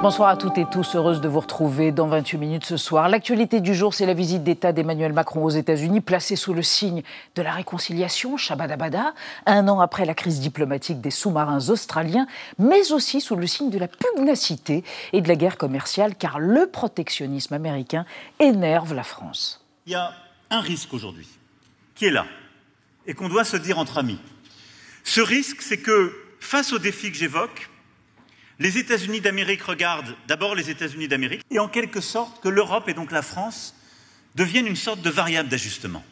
Bonsoir à toutes et tous, heureuse de vous retrouver dans 28 minutes ce soir. L'actualité du jour, c'est la visite d'État d'Emmanuel Macron aux États-Unis, placée sous le signe de la réconciliation, Shabadabada, un an après la crise diplomatique des sous-marins australiens, mais aussi sous le signe de la pugnacité et de la guerre commerciale, car le protectionnisme américain énerve la France. Il y a un risque aujourd'hui qui est là et qu'on doit se dire entre amis. Ce risque, c'est que face aux défis que j'évoque, les États-Unis d'Amérique regardent d'abord les États-Unis d'Amérique et en quelque sorte que l'Europe et donc la France deviennent une sorte de variable d'ajustement.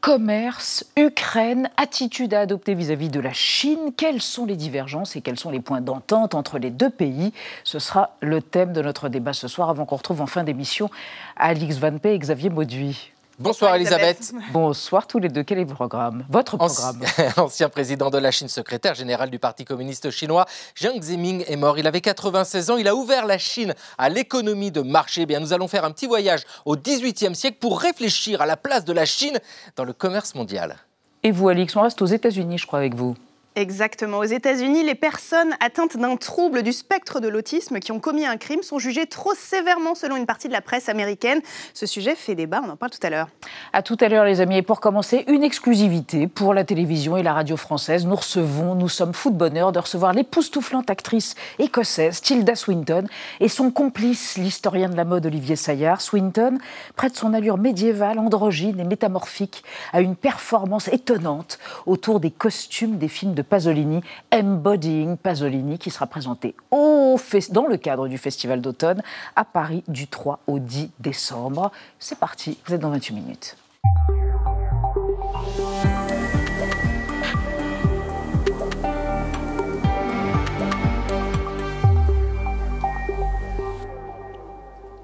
Commerce, Ukraine, attitude à adopter vis-à-vis de la Chine, quelles sont les divergences et quels sont les points d'entente entre les deux pays? Ce sera le thème de notre débat ce soir avant qu'on retrouve en fin d'émission Alix Van Pey et Xavier Mauduit. Bonsoir Elisabeth. Bonsoir tous les deux. Quel est votre programme? Votre programme? Ancien président de la Chine, secrétaire général du Parti communiste chinois, Jiang Zemin est mort. Il avait 96 ans. Il a ouvert la Chine à l'économie de marché. Eh bien, nous allons faire un petit voyage au XVIIIe siècle pour réfléchir à la place de la Chine dans le commerce mondial. Et vous, Alix, on reste aux États-Unis, je crois, avec vous. Exactement. Aux États-Unis, les personnes atteintes d'un trouble du spectre de l'autisme qui ont commis un crime sont jugées trop sévèrement selon une partie de la presse américaine. Ce sujet fait débat, on en parle tout à l'heure. À tout à l'heure, les amis. Et pour commencer, une exclusivité pour la télévision et la radio française. Nous recevons, nous sommes fous de bonheur de recevoir l'époustouflante actrice écossaise Tilda Swinton et son complice, l'historien de la mode Olivier Saillard. Swinton prête son allure médiévale, androgyne et métamorphique à une performance étonnante autour des costumes des films de Pasolini, Embodying Pasolini, qui sera présenté au dans le cadre du Festival d'automne à Paris du 3 au 10 décembre. C'est parti, vous êtes dans 28 minutes.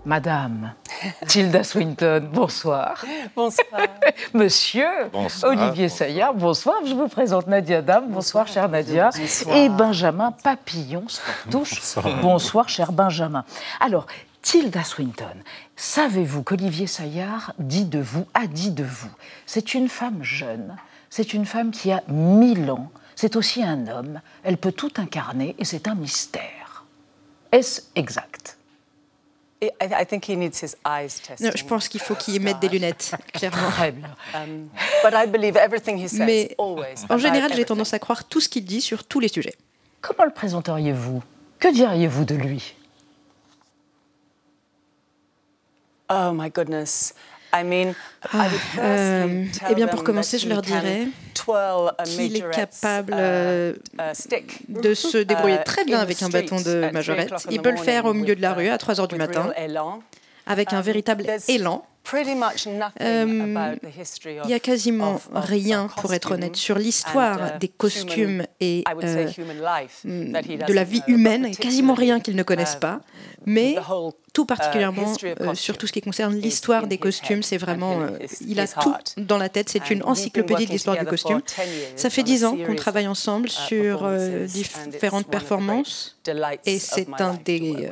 Madame Tilda Swinton, bonsoir. Bonsoir. Monsieur Olivier Saillard, bonsoir. Je vous présente Nadia Dame, bonsoir, chère Nadia. Et Benjamin Papillon, Sportouche, bonsoir. bonsoir, cher Benjamin. Alors, Tilda Swinton, savez-vous qu'Olivier Saillard dit de vous, a dit de vous C'est une femme jeune, c'est une femme qui a mille ans, c'est aussi un homme, elle peut tout incarner et c'est un mystère. Est-ce exact? Je pense qu'il faut qu'il mette des lunettes, clairement. Um, Mais en général, j'ai tendance à croire tout ce qu'il dit sur tous les sujets. Comment le présenteriez-vous? Que diriez-vous de lui? Oh my goodness. Ah, euh, eh bien, pour commencer, je leur dirais qu'il est capable uh, euh, de se débrouiller uh, très bien avec un bâton de majorette. Il peut le faire au milieu de la rue à 3 heures du matin, avec un um, véritable élan. Euh, il n'y a quasiment rien, pour être honnête, sur l'histoire uh, des costumes et euh, de la vie humaine, quasiment rien qu'ils ne connaissent pas, mais tout particulièrement euh, sur tout ce qui concerne l'histoire des costumes, c'est vraiment, il a tout dans la tête, c'est une encyclopédie de l'histoire du costume. Ça fait dix ans qu'on travaille ensemble sur différentes performances. et c'est un des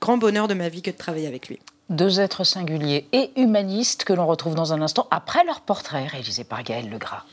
grands bonheurs de ma vie que de travailler avec lui deux êtres singuliers et humanistes que l'on retrouve dans un instant après leur portrait réalisé par Gaël Legras.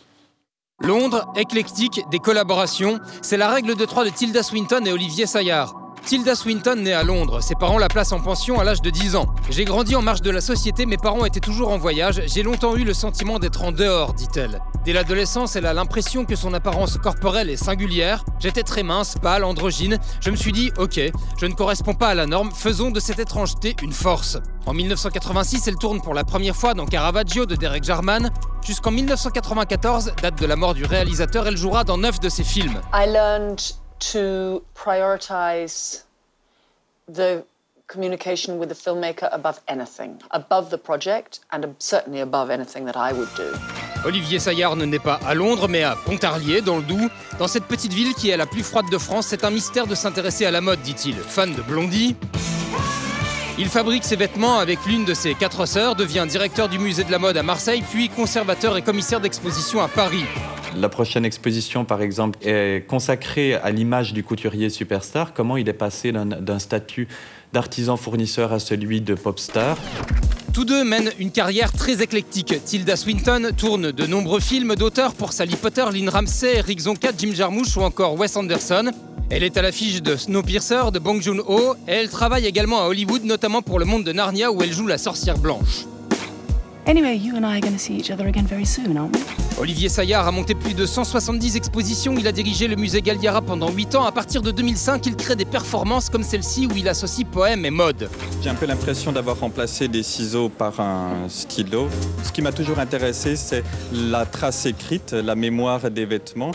Londres, éclectique, des collaborations, c'est la règle de trois de Tilda Swinton et Olivier Saillard. Tilda Swinton naît à Londres, ses parents la placent en pension à l'âge de 10 ans. J'ai grandi en marge de la société, mes parents étaient toujours en voyage, j'ai longtemps eu le sentiment d'être en dehors, dit-elle. Dès l'adolescence, elle a l'impression que son apparence corporelle est singulière. J'étais très mince, pâle, androgyne. Je me suis dit, ok, je ne corresponds pas à la norme, faisons de cette étrangeté une force. En 1986, elle tourne pour la première fois dans Caravaggio de Derek Jarman. Jusqu'en 1994, date de la mort du réalisateur, elle jouera dans neuf de ses films. The communication with the filmmaker above anything, above the project, and certainly above anything that I would do. Olivier Saillard ne naît pas à Londres, mais à Pontarlier, dans le Doubs. Dans cette petite ville qui est la plus froide de France, c'est un mystère de s'intéresser à la mode, dit-il. Fan de Blondie. Il fabrique ses vêtements avec l'une de ses quatre sœurs, devient directeur du musée de la mode à Marseille, puis conservateur et commissaire d'exposition à Paris. La prochaine exposition, par exemple, est consacrée à l'image du couturier superstar, comment il est passé d'un statut d'artisan fournisseur à celui de pop star? Tous deux mènent une carrière très éclectique. Tilda Swinton tourne de nombreux films d'auteurs pour Sally Potter, Lynn Ramsey, Eric Zonka, Jim Jarmusch ou encore Wes Anderson. Elle est à l'affiche de Snowpiercer de Bong Joon-ho et elle travaille également à Hollywood, notamment pour Le Monde de Narnia où elle joue la sorcière blanche. Olivier Saillard a monté plus de 170 expositions. Il a dirigé le musée Galliera pendant 8 ans. À partir de 2005, il crée des performances comme celle-ci où il associe poème et mode. J'ai un peu l'impression d'avoir remplacé des ciseaux par un stylo. Ce qui m'a toujours intéressé, c'est la trace écrite, la mémoire des vêtements.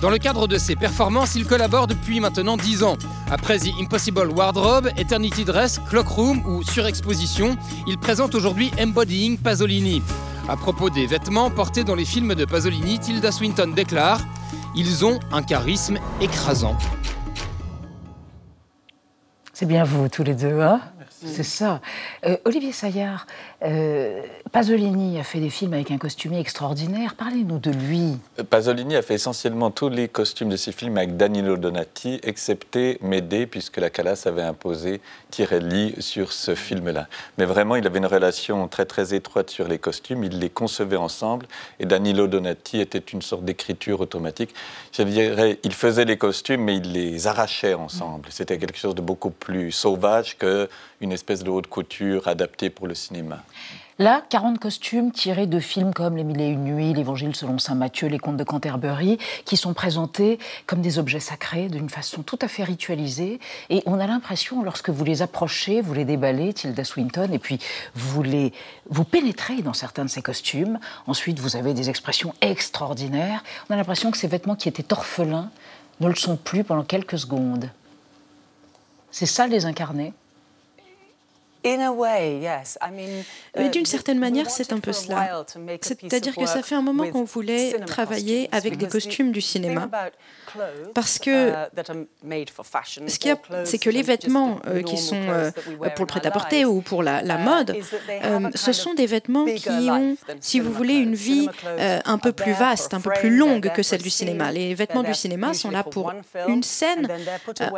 Dans le cadre de ses performances, il collabore depuis maintenant 10 ans. Après The Impossible Wardrobe, Eternity Dress, Clockroom ou Surexposition, il présente aujourd'hui Embodying Pasolini. À propos des vêtements portés dans les films de Pasolini, Tilda Swinton déclare Ils ont un charisme écrasant. C'est bien vous, tous les deux, hein? C'est ça. Euh, Olivier Saillard, euh, Pasolini a fait des films avec un costumier extraordinaire. Parlez-nous de lui. Euh, Pasolini a fait essentiellement tous les costumes de ses films avec Danilo Donati, excepté Médée, puisque la Calas avait imposé Tirelli sur ce film-là. Mais vraiment, il avait une relation très très étroite sur les costumes. Il les concevait ensemble. Et Danilo Donati était une sorte d'écriture automatique. Je dirais, il faisait les costumes, mais il les arrachait ensemble. C'était quelque chose de beaucoup plus sauvage que une espèce de haute couture adaptée pour le cinéma. Là, 40 costumes tirés de films comme Les Mille et Une Nuits, L'Évangile selon Saint Matthieu, Les Contes de Canterbury, qui sont présentés comme des objets sacrés d'une façon tout à fait ritualisée. Et on a l'impression, lorsque vous les approchez, vous les déballez, Tilda Swinton, et puis vous, les, vous pénétrez dans certains de ces costumes. Ensuite, vous avez des expressions extraordinaires. On a l'impression que ces vêtements qui étaient orphelins ne le sont plus pendant quelques secondes. C'est ça les incarner mais d'une certaine manière, c'est un peu cela. C'est-à-dire que ça fait un moment qu'on voulait travailler avec des costumes du cinéma. Parce que ce qu'il y a, c'est que les vêtements euh, qui sont euh, pour le prêt-à-porter ou pour la, uh, mode, euh, ce sont des vêtements qui ont, si vous voulez, une vie un peu plus vaste, un peu plus longue que celle du cinéma. Les vêtements du cinéma sont là pour une scène,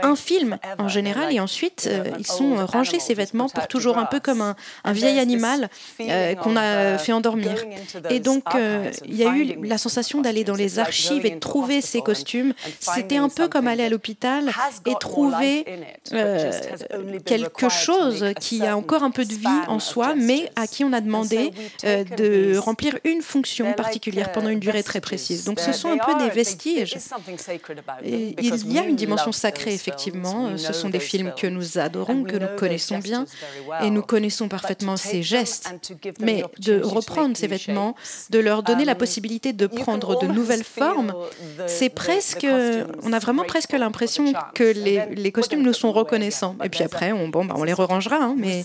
un film en général, et ensuite ils sont rangés, ces vêtements, pour toujours un peu comme un, vieil animal qu'on a fait endormir. Et donc, il y a eu la sensation d'aller dans les archives et de trouver ces costumes. C'était un peu comme aller à l'hôpital et trouver euh, quelque chose qui a encore un peu de vie en soi, mais à qui on a demandé de remplir une fonction particulière pendant une durée très précise. Donc, ce sont un peu des vestiges. Et il y a une dimension sacrée, effectivement. Ce sont des films que nous adorons, que nous connaissons bien. Et nous connaissons parfaitement ces gestes. Mais de reprendre ces vêtements, de leur donner la um, possibilité de prendre de nouvelles formes, c'est presque. On a vraiment presque l'impression que les, costumes nous sont reconnaissants. Et puis après, on, bah, on les rerangera, hein, mais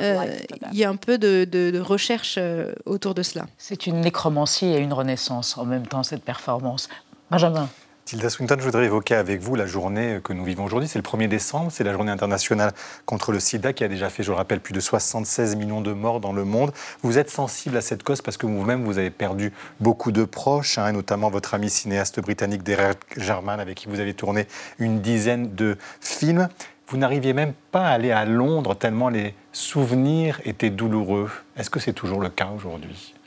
euh, il y a un peu de, de recherche euh, autour de cela. C'est une nécromancie et une renaissance en même temps, cette performance. Benjamin. Tilda Swinton, je voudrais évoquer avec vous la journée que nous vivons aujourd'hui. C'est le 1er décembre, c'est la journée internationale contre le sida qui a déjà fait, je le rappelle, plus de 76 millions de morts dans le monde. Vous êtes sensible à cette cause parce que vous-même, vous avez perdu beaucoup de proches, hein, notamment votre ami cinéaste britannique Derek Jarman, avec qui vous avez tourné une dizaine de films. Vous n'arriviez même pas à aller à Londres tellement les souvenirs étaient douloureux. Est-ce que c'est toujours le cas aujourd'hui?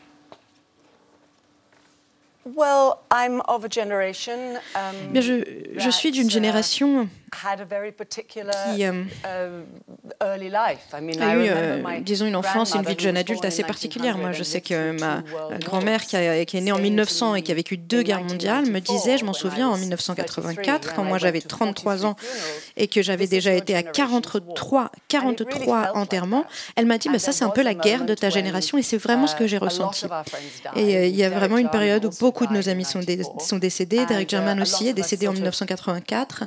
Bien, je, je suis d'une génération qui euh, uh, a eu, euh, disons, une enfance, une vie de jeune adulte assez particulière. Moi, je sais que ma grand-mère, qui, qui, est née en 1900 et qui a vécu deux guerres mondiales, me disait, je m'en souviens, en 1984, quand moi j'avais 33 ans et que j'avais déjà été à 43, 43 enterrements, elle m'a dit, bah, ça c'est un peu la guerre de ta génération et c'est vraiment ce que j'ai uh, ressenti. Et euh, il y a vraiment une période où beaucoup de nos amis sont, sont décédés. Derek German uh, aussi est décédé en 1984.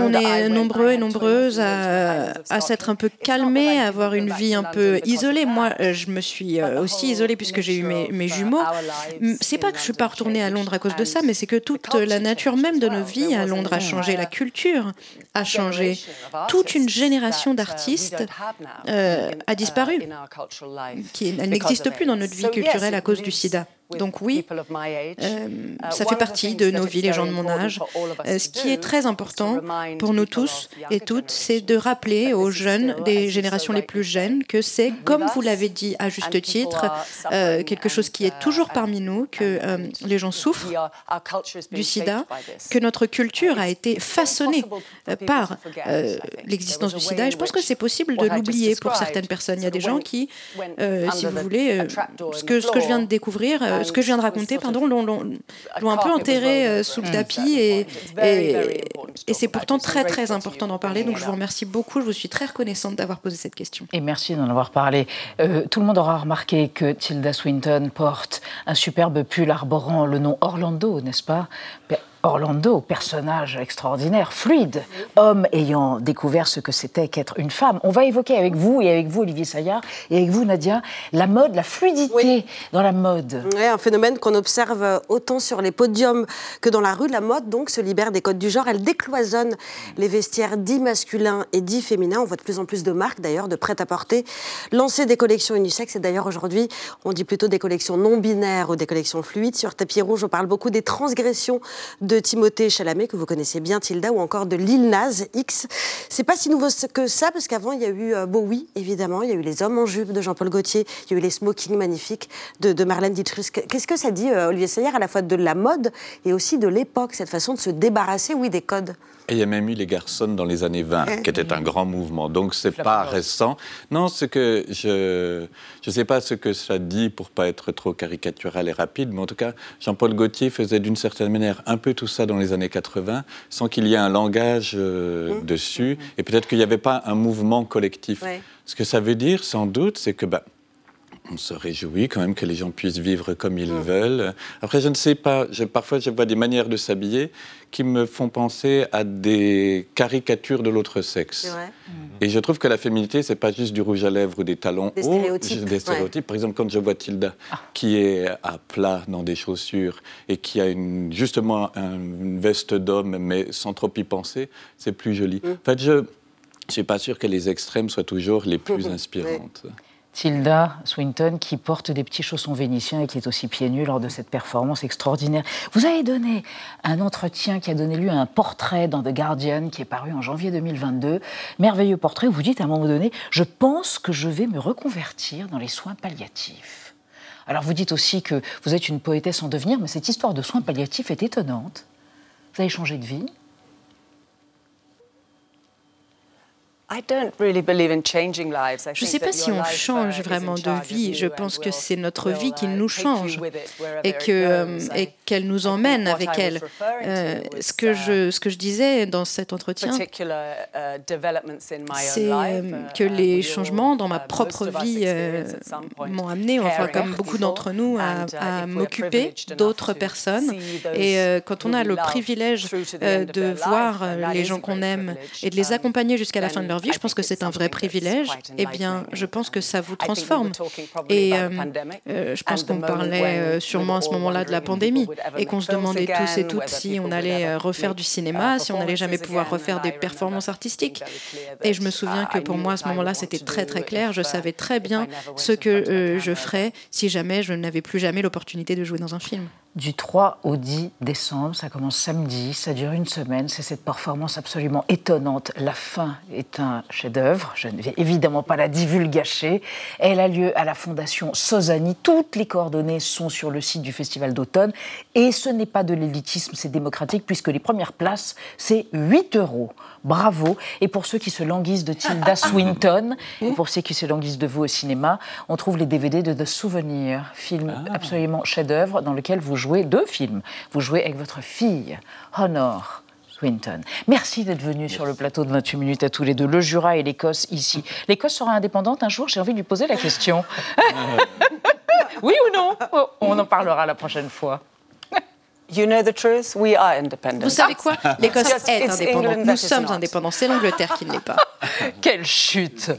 On est nombreux et nombreuses à, s'être un peu calmés, à avoir une vie un peu isolée. Moi, euh, je me suis euh, aussi isolée puisque j'ai eu mes, jumeaux. C'est pas que je suis pas retournée à Londres à cause de ça, mais c'est que toute la nature même de nos vies à Londres a changé, la culture a changé. Toute une génération d'artistes euh, a disparu, qui, elle n'existe plus dans notre vie culturelle à cause du sida. Donc oui, euh, ça fait partie de nos vies, les gens de mon âge. Euh, ce qui est très important pour nous tous et toutes, c'est de rappeler aux jeunes, des générations les plus jeunes, que c'est, comme vous l'avez dit à juste titre, euh, quelque chose qui est toujours parmi nous, que les gens souffrent du sida, que notre culture a été façonnée par l'existence du sida. Et je pense que c'est possible de l'oublier pour certaines personnes. Il y a des gens qui, si vous voulez, ce que, ce que je viens de découvrir, ce que je viens de raconter, pardon, l'ont un peu enterré euh, sous le tapis et, et, c'est pourtant très très important d'en parler. Donc je vous remercie beaucoup, je vous suis très reconnaissante d'avoir posé cette question. Et merci d'en avoir parlé. Euh, tout le monde aura remarqué que Tilda Swinton porte un superbe pull arborant le nom Orlando, n'est-ce pas? Orlando, personnage extraordinaire, fluide, homme ayant découvert ce que c'était qu'être une femme. On va évoquer avec vous et avec vous, Olivier Saillard, et avec vous, Nadia, la mode, la fluidité dans la mode. Oui, un phénomène qu'on observe autant sur les podiums que dans la rue. La mode, donc, se libère des codes du genre. Elle décloisonne les vestiaires dits masculins et dits féminins. On voit de plus en plus de marques, d'ailleurs, de prêt-à-porter, lancer des collections unisexes. Et d'ailleurs, aujourd'hui, on dit plutôt des collections non binaires ou des collections fluides. Sur tapis rouge, on parle beaucoup des transgressions de de Timothée Chalamet, que vous connaissez bien, Tilda, ou encore de Lil Nas X. C'est pas si nouveau que ça, parce qu'avant, il y a eu euh, Bowie, évidemment, il y a eu les hommes en jupe de Jean-Paul Gaultier, il y a eu les smokings magnifiques de, Marlène Dietrich. Qu'est-ce que ça dit, euh, Olivier Sayer, à la fois de la mode et aussi de l'époque, cette façon de se débarrasser, oui, des codes? Et il y a même eu les garçons dans les années 20, qui était un grand mouvement. Donc c'est pas récent. Non, ce que je je sais pas ce que ça dit pour pas être trop caricatural et rapide, mais en tout cas, Jean-Paul Gaultier faisait d'une certaine manière un peu tout ça dans les années 80, sans qu'il y ait un langage euh, mmh. dessus, et peut-être qu'il n'y avait pas un mouvement collectif. Ce que ça veut dire, sans doute, c'est que bah, on se réjouit quand même que les gens puissent vivre comme ils mm. veulent. Après, je ne sais pas, parfois je vois des manières de s'habiller qui me font penser à des caricatures de l'autre sexe. Et je trouve que la féminité, c'est pas juste du rouge à lèvres ou des talons des Stéréotypes. Des stéréotypes. Par exemple, quand je vois Tilda, ah. qui est à plat dans des chaussures et qui a une, justement une veste d'homme, mais sans trop y penser, c'est plus joli. Mm. En fait, je ne suis pas sûr que les extrêmes soient toujours les plus inspirantes. Tilda Swinton qui porte des petits chaussons vénitiens et qui est aussi pieds nus lors de cette performance extraordinaire. Vous avez donné un entretien qui a donné lieu à un portrait dans The Guardian qui est paru en janvier 2022. Merveilleux portrait où vous dites à un moment donné Je pense que je vais me reconvertir dans les soins palliatifs. Alors vous dites aussi que vous êtes une poétesse en devenir, mais cette histoire de soins palliatifs est étonnante. Vous avez changé de vie Je ne sais pas si on change vraiment de vie. Je pense que c'est notre vie qui nous change et que et qu'elle nous emmène avec elle. Euh, ce que je ce que je disais dans cet entretien, uh, c'est euh, que les changements dans ma uh, propre vie euh, m'ont amené, enfin comme beaucoup d'entre nous, à, uh, m'occuper d'autres personnes. Et quand on a le privilège de voir les gens qu'on aime et de les um, accompagner jusqu'à la fin de leur vie, je pense que c'est un vrai privilège. Eh bien, je pense que ça vous transforme. Et euh, euh, je pense qu'on parlait euh, sûrement à ce moment-là de la pandémie et qu'on se demandait tous et toutes si on allait refaire du cinéma, si on n'allait jamais pouvoir refaire des performances artistiques. Et je me souviens que pour moi, à ce moment-là, c'était très très clair. Je savais très bien ce que je ferais si jamais je n'avais plus jamais l'opportunité de jouer dans un film du 3 au 10 décembre. Ça commence samedi, ça dure une semaine. C'est cette performance absolument étonnante. La fin est un chef-d'œuvre. Je ne vais évidemment pas la divulgacher. Elle a lieu à la Fondation Sozani. Toutes les coordonnées sont sur le site du Festival d'automne. Et ce n'est pas de l'élitisme, c'est démocratique puisque les premières places, c'est 8 euros. Bravo. Et pour ceux qui se languissent de Tilda Swinton, et pour ceux qui se languissent de vous au cinéma, on trouve les DVD de The Souvenir, film ah. absolument chef-d'œuvre dans lequel vous jouez deux films. Vous jouez avec votre fille, Honor. Swinton. Merci d'être venu sur le plateau de 28 minutes à tous les deux, le Jura et l'Écosse ici. L'Écosse sera indépendante un jour, j'ai envie de lui poser la question. oui ou non? On en parlera la prochaine fois. You know the truth, we are independent. Vous savez quoi? L'Écosse est indépendante. Nous sommes indépendants. C'est l'Angleterre qui ne l'est pas. Quelle chute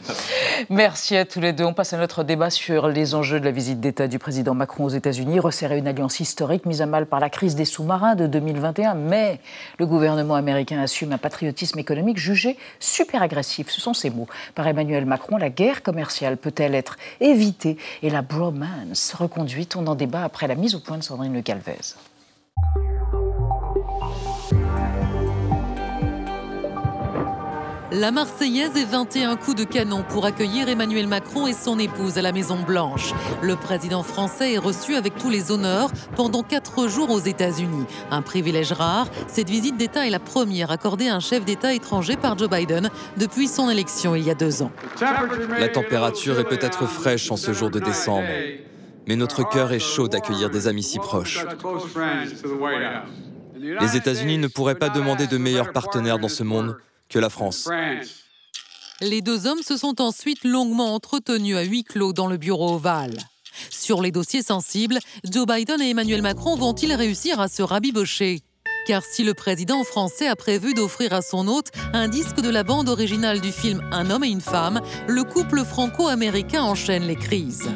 Merci à tous les deux. On passe à notre débat sur les enjeux de la visite d'État du président Macron aux États-Unis, resserrer une alliance historique mise à mal par la crise des sous-marins de 2021. Mais le gouvernement américain assume un patriotisme économique jugé super agressif. Ce sont ces mots. Par Emmanuel Macron, la guerre commerciale peut-elle être évitée? Et la bromance reconduite On en débat après la mise au point de Sandrine Le Calvez. La Marseillaise est 21 coups de canon pour accueillir Emmanuel Macron et son épouse à la Maison-Blanche. Le président français est reçu avec tous les honneurs pendant quatre jours aux États-Unis. Un privilège rare, cette visite d'État est la première accordée à un chef d'État étranger par Joe Biden depuis son élection il y a deux ans. La température est peut-être fraîche en ce jour de décembre, mais notre cœur est chaud d'accueillir des amis si proches. Les États-Unis ne pourraient pas demander de meilleurs partenaires dans ce monde que la France. Les deux hommes se sont ensuite longuement entretenus à huis clos dans le bureau ovale. Sur les dossiers sensibles, Joe Biden et Emmanuel Macron vont-ils réussir à se rabibocher? Car si le président français a prévu d'offrir à son hôte un disque de la bande originale du film Un homme et une femme, le couple franco-américain enchaîne les crises.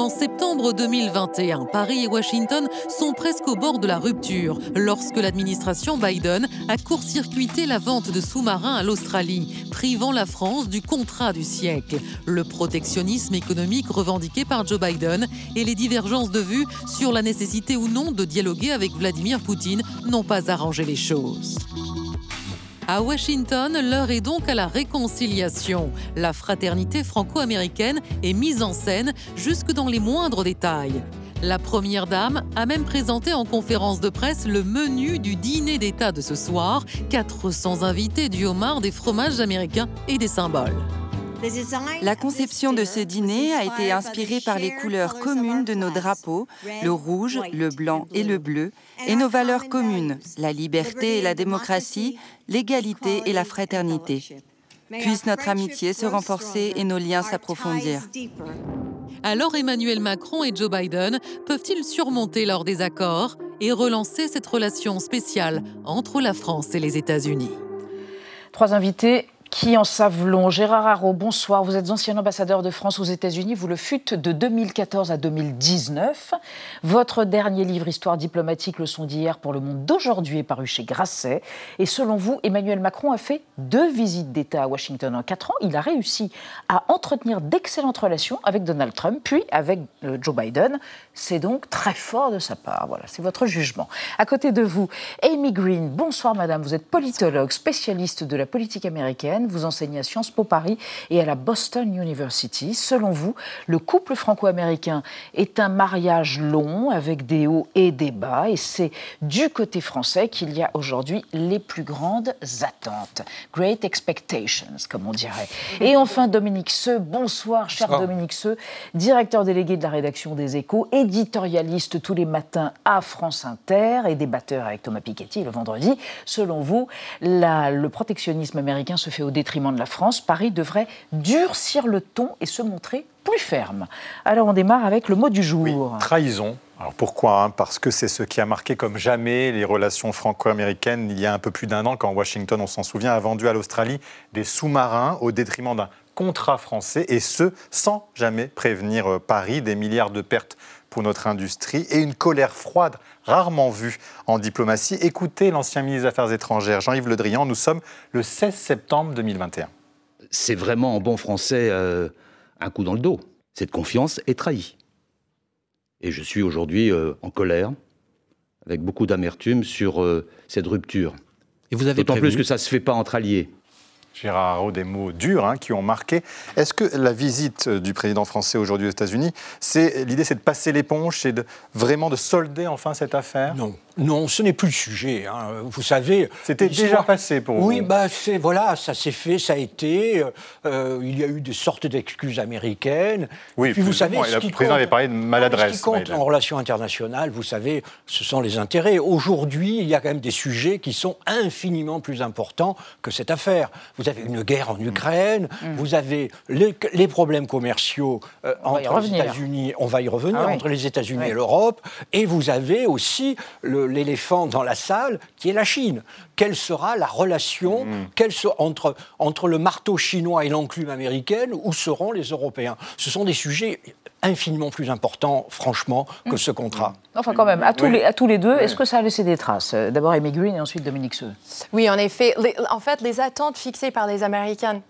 En septembre 2021, Paris et Washington sont presque au bord de la rupture lorsque l'administration Biden a court-circuité la vente de sous-marins à l'Australie, privant la France du contrat du siècle. Le protectionnisme économique revendiqué par Joe Biden et les divergences de vues sur la nécessité ou non de dialoguer avec Vladimir Poutine n'ont pas arrangé les choses. À Washington, l'heure est donc à la réconciliation. La fraternité franco-américaine est mise en scène jusque dans les moindres détails. La Première Dame a même présenté en conférence de presse le menu du dîner d'État de ce soir. 400 invités, du homard, des fromages américains et des symboles. La conception de ce dîner a été inspirée par les couleurs communes de nos drapeaux, le rouge, le blanc et le bleu, et nos valeurs communes, la liberté et la démocratie, l'égalité et la fraternité. Puisse notre amitié se renforcer et nos liens s'approfondir. Alors Emmanuel Macron et Joe Biden peuvent-ils surmonter leurs désaccords et relancer cette relation spéciale entre la France et les États-Unis? Trois invités qui en savent long. Gérard Haro, bonsoir. Vous êtes ancien ambassadeur de France aux États-Unis. Vous le fûtes de 2014 à 2019. Votre dernier livre, Histoire diplomatique, leçon d'hier pour le monde d'aujourd'hui, est paru chez Grasset. Et selon vous, Emmanuel Macron a fait deux visites d'État à Washington en quatre ans. Il a réussi à entretenir d'excellentes relations avec Donald Trump, puis avec euh, Joe Biden. C'est donc très fort de sa part. Voilà, c'est votre jugement. À côté de vous, Amy Green. Bonsoir, madame. Vous êtes politologue, spécialiste de la politique américaine vous enseignez à Sciences Po Paris et à la Boston University. Selon vous, le couple franco-américain est un mariage long avec des hauts et des bas et c'est du côté français qu'il y a aujourd'hui les plus grandes attentes. Great expectations, comme on dirait. Et enfin, Dominique Seux. Bonsoir, cher Dominique Seux, directeur délégué de la rédaction des Échos, éditorialiste tous les matins à France Inter et débatteur avec Thomas Piketty le vendredi. Selon vous, le protectionnisme américain se fait au détriment de la France, Paris devrait durcir le ton et se montrer plus ferme. Alors on démarre avec le mot du jour. trahison. Alors pourquoi? Hein Parce que c'est ce qui a marqué comme jamais les relations franco-américaines il y a un peu plus d'un an quand Washington, on s'en souvient, a vendu à l'Australie des sous-marins au détriment d'un contrat français et ce sans jamais prévenir euh, Paris des milliards de pertes pour notre industrie et une colère froide rarement vue en diplomatie. Écoutez l'ancien ministre des Affaires étrangères, Jean-Yves Le Drian, nous sommes le 16 septembre 2021. C'est vraiment en bon français euh, un coup dans le dos. Cette confiance est trahie. Et je suis aujourd'hui euh, en colère, avec beaucoup d'amertume sur euh, cette rupture. Et vous avez D'autant plus que ça ne se fait pas entre alliés. Gérard des mots durs hein, qui ont marqué. Est-ce que la visite du président français aujourd'hui aux États-Unis, c'est l'idée, c'est de passer l'éponge, c'est vraiment de solder enfin cette affaire? Non, non, ce n'est plus le sujet. Hein. Vous savez. C'était déjà passé pour vous. Oui, bah, voilà, ça s'est fait, ça a été. Euh, il y a eu des sortes d'excuses américaines. Oui, puis vous savez. ce le président avait parlé de maladresse. Ce qui compte en relations internationales, vous savez, ce sont les intérêts. Aujourd'hui, il y a quand même des sujets qui sont infiniment plus importants que cette affaire. Vous avez une guerre en Ukraine, mmh. vous avez les, problèmes commerciaux euh, entre les États-Unis, on va y revenir, ah entre les États-Unis et l'Europe, et vous avez aussi le l'éléphant dans la salle, qui est la Chine. Quelle sera la relation mm. entre, entre le marteau chinois et l'enclume américaine Où seront les Européens? Ce sont des sujets infiniment plus importants, franchement, que ce contrat. Enfin, quand même, à tous, les, à tous les deux, est-ce que ça a laissé des traces? D'abord Amy Green et ensuite Dominique Seux. Oui, en effet. en fait, les attentes fixées par les Américains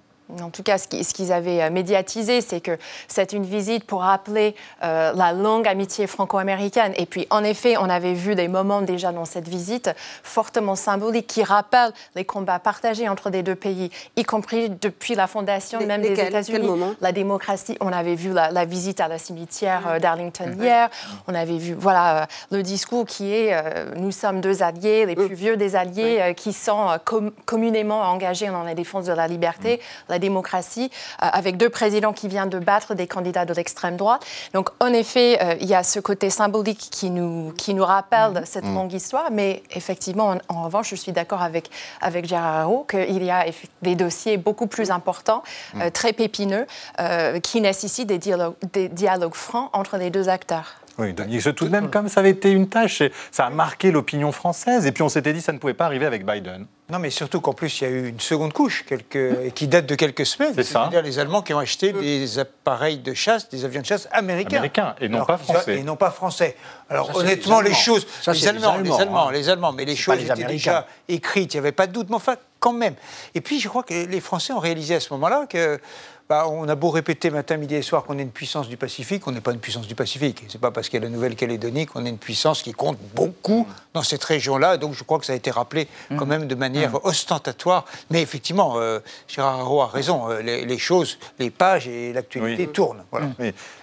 en tout cas, ce qu'ils avaient euh, médiatisé, c'est que c'est une visite pour rappeler euh, la longue amitié franco-américaine. Et puis, en effet, on avait vu des moments déjà dans cette visite fortement symboliques qui rappellent les combats partagés entre les deux pays, y compris depuis la fondation même des États-Unis. La démocratie, on avait vu la, visite à la cimetière euh, d'Arlington hier, on avait vu voilà, le discours qui est nous sommes deux alliés, les plus vieux des alliés, qui sont communément engagés dans la défense de la liberté. La démocratie, euh, avec deux présidents qui viennent de battre des candidats de l'extrême droite. Donc, en effet, euh, il y a ce côté symbolique qui nous, qui nous rappelle mm-hmm. cette mm. longue histoire, mais effectivement, en, revanche, je suis d'accord avec, avec Gérard Haro qu'il y a des dossiers beaucoup plus importants, mm. euh, très pépineux, qui nécessitent des dialogues, des dialogues francs entre les deux acteurs. Oui, tout de même, comme ça avait été une tâche, ça a marqué l'opinion française, et puis on s'était dit que ça ne pouvait pas arriver avec Biden. Non, mais surtout qu'en plus, il y a eu une seconde couche quelques, qui date de quelques semaines. C'est ça. C'est-à-dire les Allemands qui ont acheté des appareils de chasse, des avions de chasse américains. Américains, et non pas français. Et non pas français. Alors honnêtement, les, choses... les, Allemands, les, Allemands, hein. les Allemands, mais les choses étaient déjà écrites, il n'y avait pas de doute, mais enfin, quand même. Et puis, je crois que les Français ont réalisé à ce moment-là que bah, on a beau répéter matin, midi et soir qu'on est une puissance du Pacifique, on n'est pas une puissance du Pacifique. C'est pas parce qu'il y a la Nouvelle-Calédonie qu'on est une puissance qui compte beaucoup dans cette région-là. Donc je crois que ça a été rappelé quand même de manière ostentatoire. Mais effectivement, euh, Gérard Haro a raison. Euh, les, choses, les pages et l'actualité tournent.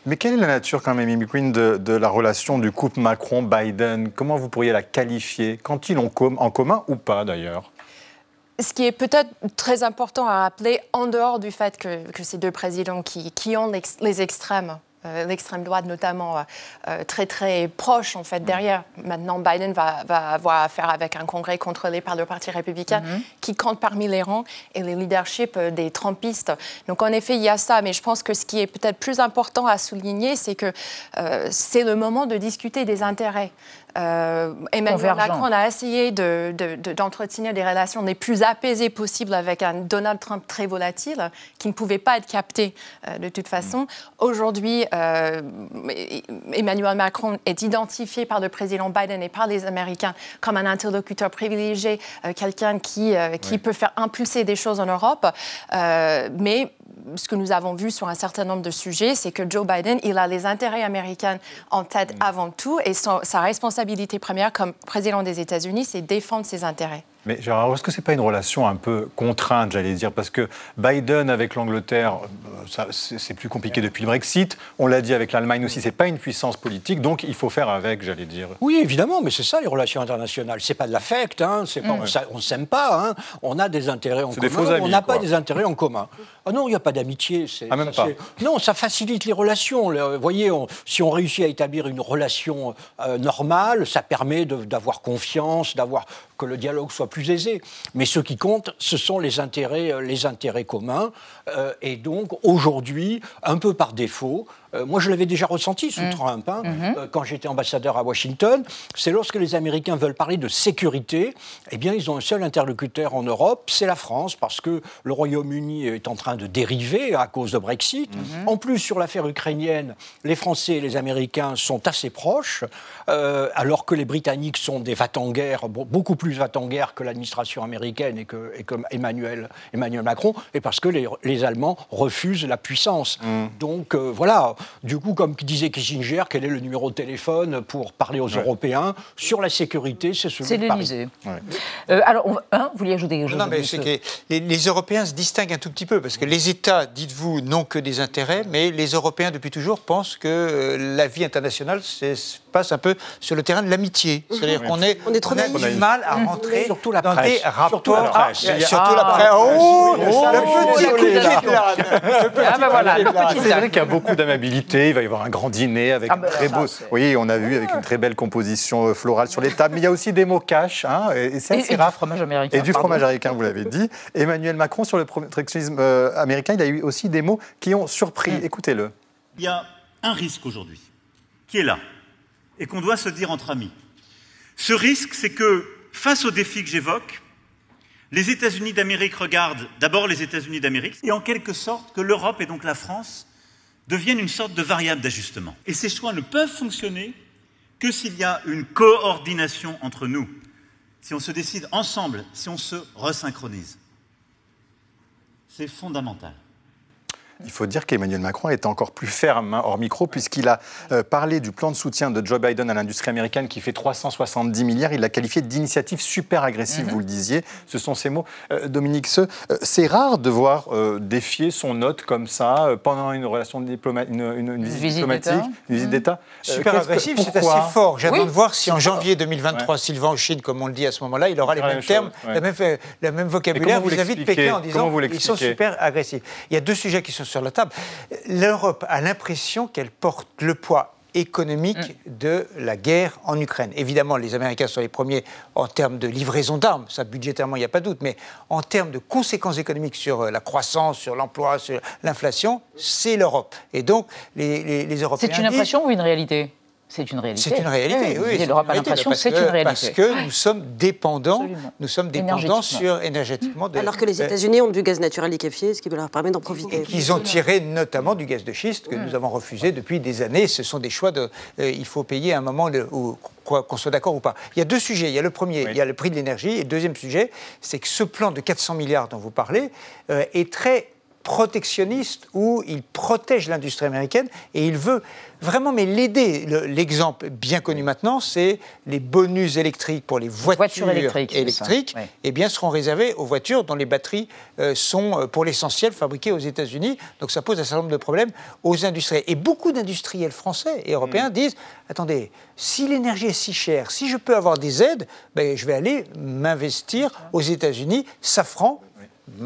Mais quelle est la nature quand même, Amy Queen, de, la relation du couple Macron-Biden? Comment vous pourriez la qualifier? Quand-ils ont en commun ou pas d'ailleurs? Ce qui est peut-être très important à rappeler, en dehors du fait que, ces deux présidents qui, ont les extrêmes, l'extrême droite notamment, euh, euh, très très proche en fait derrière. Maintenant, Biden va, va, avoir affaire avec un congrès contrôlé par le Parti républicain mhm. qui compte parmi les rangs et les leaderships des Trumpistes. Donc en effet, il y a ça, mais je pense que ce qui est peut-être plus important à souligner, c'est que c'est le moment de discuter des intérêts. Euh, Emmanuel Macron a essayé d'entretenir des relations les plus apaisées possibles avec un Donald Trump très volatile, qui ne pouvait pas être capté euh, de toute façon. Aujourd'hui, euh, Emmanuel Macron est identifié par le président Biden et par les Américains comme un interlocuteur privilégié, quelqu'un qui, qui peut faire impulser des choses en Europe. mais ce que nous avons vu sur un certain nombre de sujets, c'est que Joe Biden, il a les intérêts américains en tête mm. avant tout, et sa responsabilité première comme président des États-Unis, c'est défendre ses intérêts. Mais Gérard, est-ce que ce n'est pas une relation un peu contrainte, j'allais dire? Parce que Biden avec l'Angleterre, c'est plus compliqué depuis le Brexit. On l'a dit avec l'Allemagne aussi, c'est pas une puissance politique, donc il faut faire avec, j'allais dire. Oui, évidemment, mais c'est ça les relations internationales. C'est pas de l'affect, hein, mm. on ne s'aime pas, hein. on a des intérêts en commun, on n'a pas des intérêts en commun. Ah non, il n'y a pas d'amitié. Ah, même pas. Non, ça facilite les relations. Vous voyez, si on réussit à établir une relation euh, normale, ça permet d'avoir confiance, d'avoir que le dialogue soit plus aisé. Mais ce qui compte, ce sont les intérêts, euh, les intérêts communs. Euh, et donc, aujourd'hui, un peu par défaut, moi, je l'avais déjà ressenti sous mm. Trump, hein, euh, quand j'étais ambassadeur à Washington. C'est lorsque les Américains veulent parler de sécurité, eh bien, ils ont un seul interlocuteur en Europe, c'est la France, parce que le Royaume-Uni est en train de dériver à cause de Brexit. Mm-hmm. En plus, sur l'affaire ukrainienne, les Français et les Américains sont assez proches, euh, alors que les Britanniques sont des vats en guerre, beaucoup plus vats en guerre que l'administration américaine et que, et Emmanuel, Emmanuel Macron, et parce que les, les Allemands refusent la puissance. Mm. Donc, voilà du coup, comme disait Kissinger, quel est le numéro de téléphone pour parler aux Européens sur la sécurité C'est celui de Paris. Euh, alors, hein, vous vouliez ajouter quelque chose Non, mais c'est que les, Européens se distinguent un tout petit peu, parce que les États, dites-vous, n'ont que des intérêts, mais les Européens, depuis toujours, pensent que euh, la vie internationale se passe un peu sur le terrain de l'amitié. C'est-à-dire qu'on est, on est trop a du mal à rentrer surtout la dans des rapports. Surtout la presse. surtout la presse. Oh, le petit coup là. Ah ben voilà, C'est vrai qu'il y a beaucoup d'amabilité il va y avoir un grand dîner avec ah, très beau. Oui, on a vu avec une très belle composition euh, florale sur les tables. Mais il y a aussi des mots cash, hein, et c'est assez rare. du fromage américain. Et du fromage américain, vous l'avez dit. Emmanuel Macron sur le protectionnisme euh, américain, il a eu aussi des mots qui ont surpris. Mm. Écoutez-le. Il y a un risque aujourd'hui qui est là et qu'on doit se dire entre amis. Ce risque, c'est que face aux défis que j'évoque, les États-Unis d'Amérique regardent d'abord les États-Unis d'Amérique et en quelque sorte que l'Europe et donc la France deviennent une sorte de variable d'ajustement. Et ces choix ne peuvent fonctionner que s'il y a une coordination entre nous, si on se décide ensemble, si on se resynchronise. C'est fondamental. Il faut dire qu'Emmanuel Macron est encore plus ferme hein, hors micro puisqu'il a euh, parlé du plan de soutien de Joe Biden à l'industrie américaine qui fait 370 milliards. Il l'a qualifié d'initiative super agressive, mhm. vous le disiez. Ce sont ces mots. Euh, Dominique Seux, euh, c'est rare de voir défier son hôte comme ça pendant une relation diplomatique, une, visite, diplomatique, une visite d'État. Super agressive, c'est assez fort. J'attends de voir si en janvier 2023, s'il va en Chine, comme on le dit à ce moment-là, il aura les mêmes termes, la même, le même vocabulaire vis-à-vis de Pékin en disant qu'ils sont super agressifs. Il y a deux sujets qui sont sur la table. L'Europe a l'impression qu'elle porte le poids économique mm. de la guerre en Ukraine. Évidemment, les Américains sont les premiers en termes de livraison d'armes, ça budgétairement, il n'y a pas de doute, mais en termes de conséquences économiques sur euh, la croissance, sur l'emploi, sur l'inflation, c'est l'Europe. Et donc, les, les Européens. C'est une impression ou une réalité? C'est une réalité. C'est une réalité, oui. L'impression c'est une réalité. Parce que nous sommes dépendants, nous sommes dépendants sur, énergétiquement. De, Alors que les États-Unis ont du gaz naturel liquéfié, ce qui leur permet d'en profiter. Ils ont tiré notamment du gaz de schiste que nous avons refusé depuis des années. Ce sont des choix de. Euh, il faut payer à un moment où qu'on soit d'accord ou pas. Il y a deux sujets. Il y a le premier, il y a le prix de l'énergie. Et le deuxième sujet, c'est que ce plan de 400 milliards dont vous parlez euh, est très protectionniste où il protège l'industrie américaine et il veut vraiment mais l'aider. L'exemple bien connu maintenant, c'est les bonus électriques pour les voitures, électriques, électriques eh bien, seront réservés aux voitures dont les batteries euh, sont euh, pour l'essentiel fabriquées aux États-Unis. Donc ça pose un certain nombre de problèmes aux industriels. Et beaucoup d'industriels français et européens mm. disent attendez, si l'énergie est si chère, si je peux avoir des aides, ben, je vais aller m'investir aux États-Unis. Safran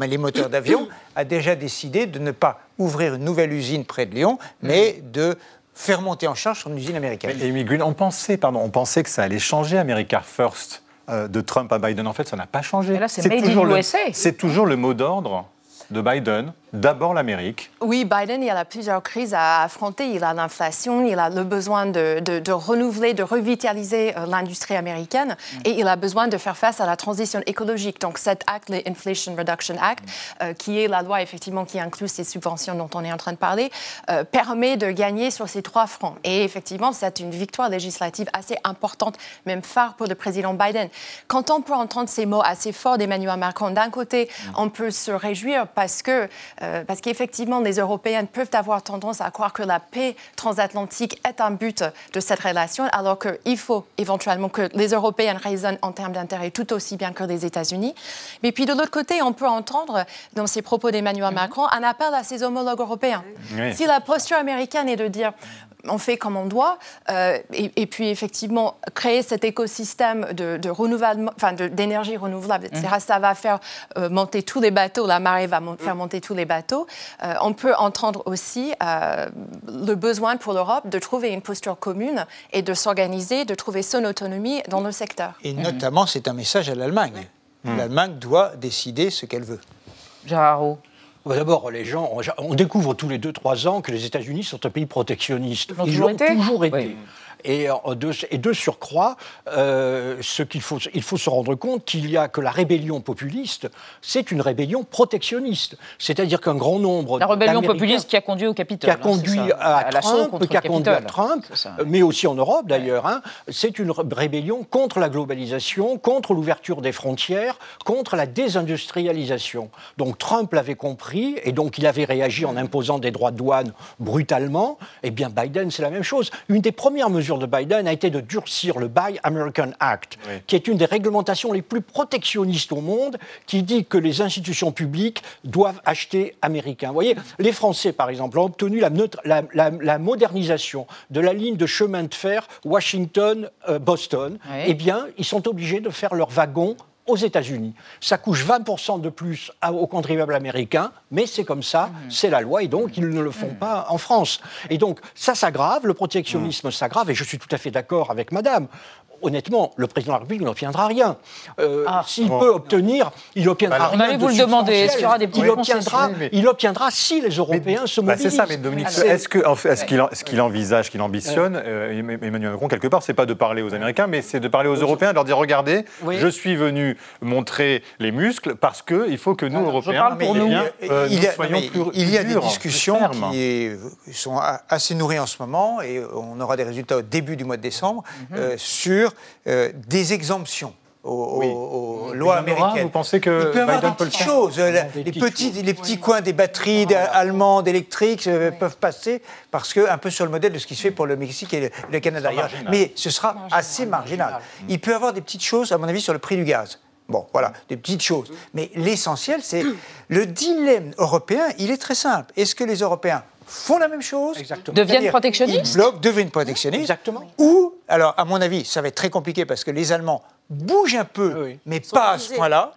les moteurs d'avion, a déjà décidé de ne pas ouvrir une nouvelle usine près de Lyon, mais mm. de faire monter en charge son usine américaine. Mais, on pensait, pardon, on pensait que ça allait changer America First euh, de Trump à Biden. En fait, ça n'a pas changé. C'est toujours, C'est toujours le mot d'ordre de Biden D'abord l'Amérique. Oui, Biden, il a plusieurs crises à affronter. Il a l'inflation, il a le besoin de, de, renouveler, de revitaliser euh, l'industrie américaine mm. et il a besoin de faire face à la transition écologique. Donc cet acte, l'Inflation Reduction Act, mm. euh, qui est la loi effectivement qui inclut ces subventions dont on est en train de parler, euh, permet de gagner sur ces trois fronts. Et effectivement, c'est une victoire législative assez importante, même phare pour le président Biden. Quand on peut entendre ces mots assez forts d'Emmanuel Macron, d'un côté, mm. on peut se réjouir parce que euh, parce qu'effectivement, les Européens peuvent avoir tendance à croire que la paix transatlantique est un but de cette relation, alors qu'il faut éventuellement que les Européens raisonnent en termes d'intérêt tout aussi bien que les États-Unis. Mais puis de l'autre côté, on peut entendre dans ces propos d'Emmanuel. Macron un appel à ses homologues européens. Si la posture américaine est de dire on fait comme on doit, euh, et, puis effectivement créer cet écosystème de, renouvellement, enfin d'énergie renouvelable, etc. Mmh. Ça va faire euh, monter tous les bateaux, la marée va faire monter tous les bateaux. Euh, on peut entendre aussi le besoin pour l'Europe de trouver une posture commune et de s'organiser, de trouver son autonomie dans le secteur. Et notamment, c'est un message à l'Allemagne. Mmh. L'Allemagne doit décider ce qu'elle veut. Gérard d'abord, les gens, on découvre tous les 2-3 ans que les États-Unis sont un pays protectionniste. Ils l'ont toujours été. Et de, et de surcroît, euh, ce qu'il faut, il faut se rendre compte qu'il y a que la rébellion populiste, c'est une rébellion protectionniste. C'est-à-dire qu'un grand nombre La rébellion populiste qui a conduit au Capitole. Qui a conduit à, Trump, qui a conduit à Trump, mais aussi en Europe d'ailleurs. Hein, c'est une rébellion contre la globalisation, contre l'ouverture des frontières, contre la désindustrialisation. Donc Trump l'avait compris et donc il avait réagi en imposant des droits de douane brutalement. Eh bien Biden, c'est la même chose. Une des premières mesures de Biden a été de durcir le Buy American Act, qui est une des réglementations les plus protectionnistes au monde, qui dit que les institutions publiques doivent acheter américain. Vous voyez, les Français, par exemple, ont obtenu la, modernisation de la ligne de chemin de fer Washington-Boston. Eh bien, ils sont obligés de faire leurs wagons aux États-Unis. Ça coûte 20% de plus aux contribuables américains, mais c'est comme ça, mmh. c'est la loi, et donc ils ne le font mmh. pas en France. Et donc ça s'aggrave, le protectionnisme mmh. s'aggrave, et je suis tout à fait d'accord avec Madame honnêtement, le président de la République n'obtiendra rien. Euh, ah. S'il peut obtenir, il obtiendra bah, rien. Allait vous le demander. Est-ce qu'il y aura des petits il obtiendra, il obtiendra si les Européens se mobilisent. Bah, c'est ça, mais Dominique, est-ce qu'il est ce qu'il envisage, qu'il ambitionne, euh, Emmanuel Macron, quelque part, c'est pas de parler aux Américains, mais c'est de parler aux Européens, de leur dire regardez, je suis venu montrer les muscles parce qu'il faut que nous, Européens, pour nous. Euh, il, y a, soyons plus, il y a des discussions qui sont assez nourries en ce moment, et on aura des résultats au début du mois de décembre, mhm. Sur des exemptions aux, lois américaines. Vous pensez que Il peut y avoir des petites choses. les, petits, les petits coins des batteries allemandes électriques euh, peuvent passer parce que un peu sur le modèle de ce qui se fait pour le Mexique et le, Canada. Mais ce sera assez marginal. Il peut y avoir des petites choses, à mon avis, sur le prix du gaz. Bon, voilà, des petites choses. Mais l'essentiel, c'est le dilemme européen, il est très simple. Est-ce que les Européens font la même chose Exactement. Deviennent protectionnistes Ils bloquent, deviennent protectionnistes. Exactement. Ou, alors, à mon avis, ça va être très compliqué parce que les Allemands bouge un peu, mais pas à ce point-là.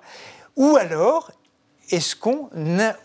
Ou alors, est-ce qu'on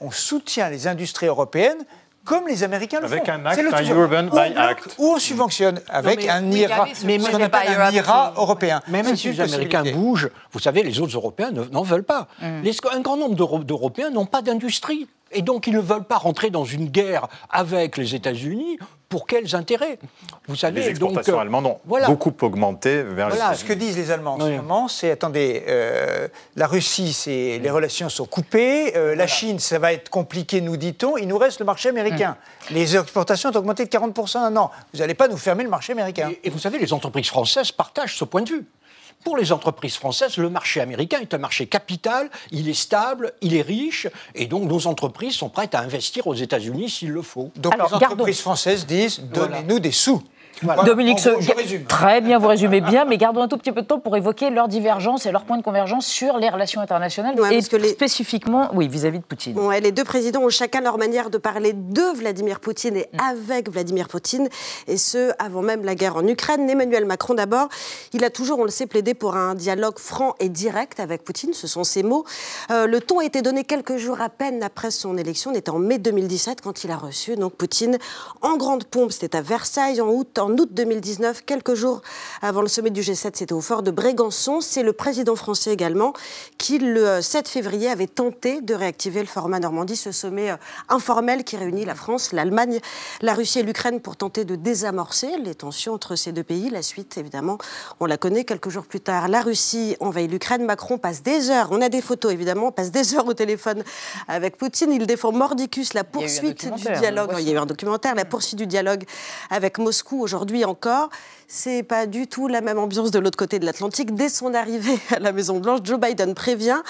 on soutient les industries européennes comme les Américains le avec font? un acte, un Urban by Act. Ou on subventionne avec un IRA, mais, ce qu'on appelle un IRA européen. Même si les Américains bougent, vous savez, les autres Européens n'en veulent pas. Mm. un grand nombre d'Européens n'ont pas d'industrie. Et donc, ils ne veulent pas rentrer dans une guerre avec les États-Unis pour quels intérêts Vous savez, les exportations donc, allemandes ont beaucoup augmenté vers voilà. Ce que disent les Allemands en ce moment, c'est attendez, euh, la Russie, c'est les relations sont coupées, euh, la Chine, ça va être compliqué, nous dit-on. Il nous reste le marché américain. Hum. Les exportations ont augmenté de 40 en un an. Vous n'allez pas nous fermer le marché américain. et vous savez, les entreprises françaises partagent ce point de vue. Pour les entreprises françaises, le marché américain est un marché capital, il est stable, il est riche, et donc nos entreprises sont prêtes à investir aux États-Unis s'il le faut. Donc les entreprises françaises disent donnez-nous des sous. Dominique, très bien, vous résumez bien, mais gardons un tout petit peu de temps pour évoquer leurs divergences et leurs points de convergence sur les relations internationales et spécifiquement, oui, vis-à-vis de Poutine. les deux présidents ont chacun leur manière de parler de Vladimir Poutine et mm. avec Vladimir Poutine, et ce, avant même la guerre en Ukraine. Emmanuel Macron, d'abord, il a toujours, on le sait, plaidé pour un dialogue franc et direct avec Poutine, ce sont ses mots. Euh, le ton a été donné quelques jours à peine après son élection, on était en mai 2017 quand il a reçu donc Poutine en grande pompe, c'était à Versailles en août, en en août 2019, quelques jours avant le sommet du G7, c'était au fort de Brégançon. C'est le président français également qui, le 7 février, avait tenté de réactiver le format Normandie, ce sommet euh, informel qui réunit la France, l'Allemagne, la Russie et l'Ukraine pour tenter de désamorcer les tensions entre ces deux pays. La suite, évidemment, on la connaît quelques jours plus tard. La Russie envahit l'Ukraine. Macron passe des heures, on a des photos évidemment, passe des heures au téléphone avec Poutine. Il défend mordicus la poursuite du dialogue. Il y a eu un documentaire, la poursuite du dialogue avec Moscou aujourd'hui aujourd'hui encore. C'est pas du tout la même ambiance de l'autre côté de l'Atlantique. Dès son arrivée à la Maison-Blanche, Joe Biden prévient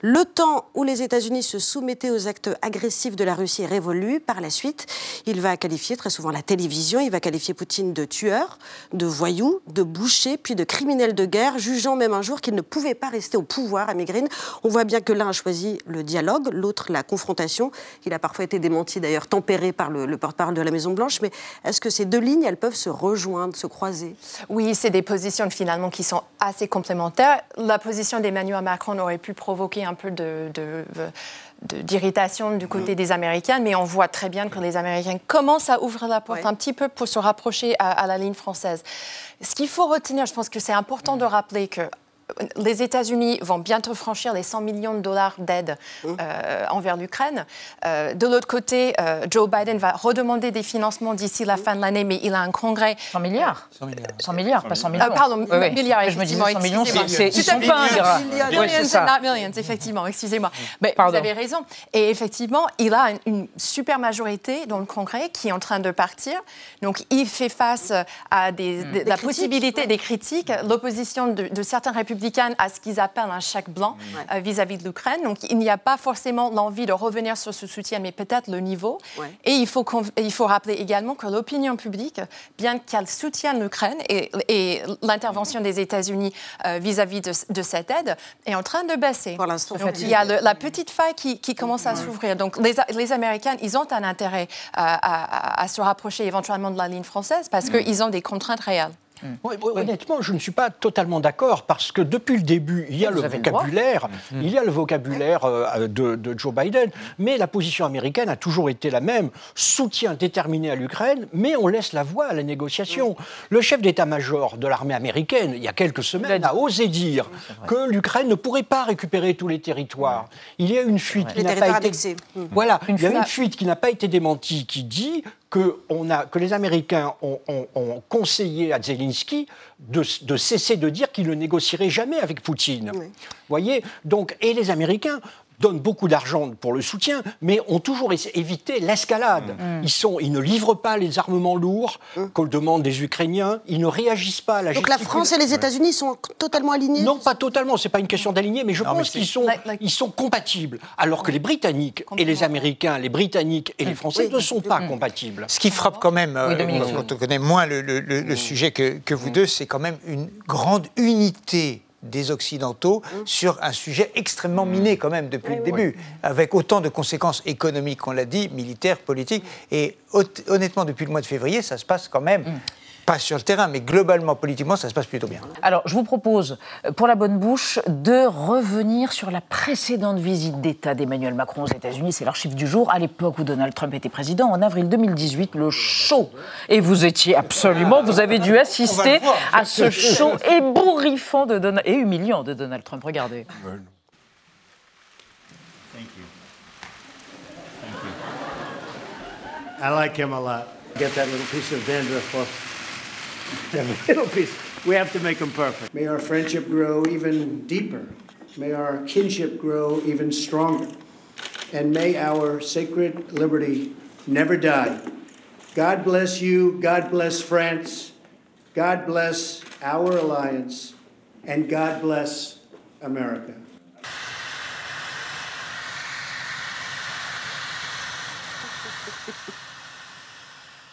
le temps où les États-Unis se soumettaient aux actes agressifs de la Russie est révolu. Par la suite, il va qualifier très souvent la télévision, il va qualifier Poutine de tueur, de voyou, de boucher, puis de criminel de guerre, jugeant même un jour qu'il ne pouvait pas rester au pouvoir à Migrine. On voit bien que l'un a choisi le dialogue, l'autre la confrontation. Il a parfois été démenti d'ailleurs, tempéré par le, le porte-parole de la Maison-Blanche. Mais est-ce que ces deux lignes, elles peuvent se rejoindre, se croiser? Oui, c'est des positions finalement qui sont assez complémentaires. La position d'Emmanuel Macron aurait pu provoquer un peu de, d'irritation du côté mm. des Américains, mais on voit très bien que les Américains commencent à ouvrir la porte un petit peu pour se rapprocher à, la ligne française. Ce qu'il faut retenir, je pense que c'est important de rappeler que les États-Unis vont bientôt franchir les 100 millions de dollars d'aide mmh. euh, envers l'Ukraine. Euh, de l'autre côté, euh, Joe Biden va redemander des financements d'ici la fin de l'année, mais il a un congrès. 100 milliards 100 milliards, 100 milliards pas 100 millions. pardon, milliards, Je me disais 100 millions, c'est pas Millions, millions, effectivement, excusez-moi. Mais vous avez raison. Et effectivement, il a une, super majorité dans le congrès qui est en train de partir. Donc, il fait face à des, mmh. la possibilité des critiques, l'opposition de, de certains républicains à ce qu'ils appellent un chèque blanc euh, vis-à-vis de l'Ukraine. Donc il n'y a pas forcément l'envie de revenir sur ce soutien, mais peut-être le niveau. Et il faut, il faut rappeler également que l'opinion publique, bien qu'elle soutienne l'Ukraine et, et l'intervention des États-Unis euh, vis-à-vis de, cette aide, est en train de baisser. Donc, il y a la petite faille qui, commence à s'ouvrir. Donc les, les, Américains, ils ont un intérêt euh, à, à, se rapprocher éventuellement de la ligne française parce qu'ils ont des contraintes réelles. Honnêtement, je ne suis pas totalement d'accord parce que depuis le début, il y a le vocabulaire, mm. il y a le vocabulaire euh, de, Joe Biden, mais la position américaine a toujours été la même. Soutien déterminé à l'Ukraine, mais on laisse la voie à la négociation. Le chef d'état-major de l'armée américaine, il y a quelques semaines, a osé dire que l'Ukraine ne pourrait pas récupérer tous les territoires. Il y a une fuite qui n'a pas été. Voilà, il y a une fuite qui n'a pas été démentie qui dit que, on a, que les Américains ont, conseillé à Zelensky de, de, cesser de dire qu'il ne négocierait jamais avec Poutine. Voyez Donc, et les Américains donnent beaucoup d'argent pour le soutien, mais ont toujours évité l'escalade. Mm. Ils, sont, ils ne livrent pas les armements lourds mm. qu'on demande des Ukrainiens, ils ne réagissent pas à la Donc la France et les États-Unis sont totalement alignés Non, pas totalement, c'est pas une question d'aligner, mais je pense qu'ils sont, ils sont compatibles, alors que les Britanniques et les Américains, les Britanniques et les Français ne sont pas mm. compatibles. Ce qui frappe quand même, euh, quand on connaît moins le, sujet que, que vous deux, c'est quand même une grande unité des Occidentaux mmh. sur un sujet extrêmement mmh. miné quand même depuis le début, avec autant de conséquences économiques, qu'on l'a dit, militaires, politiques. Et honnêtement, depuis le mois de février, ça se passe quand même mmh pas sur le terrain, mais globalement, politiquement, ça se passe plutôt bien. Alors, je vous propose, euh, pour la bonne bouche, de revenir sur la précédente visite d'État d'Emmanuel Macron aux États-Unis. C'est l'archive du jour, à l'époque où Donald Trump était président, en avril 2018, le show. Et vous étiez absolument, vous avez dû assister à ce show ébouriffant de et humiliant de Donald Trump. Regardez. I like him a lot. Get that little piece of dandruff a little piece. We have to make them perfect. May our friendship grow even deeper. May our kinship grow even stronger. And may our sacred liberty never die. God bless you. God bless France. God bless our alliance. And God bless America.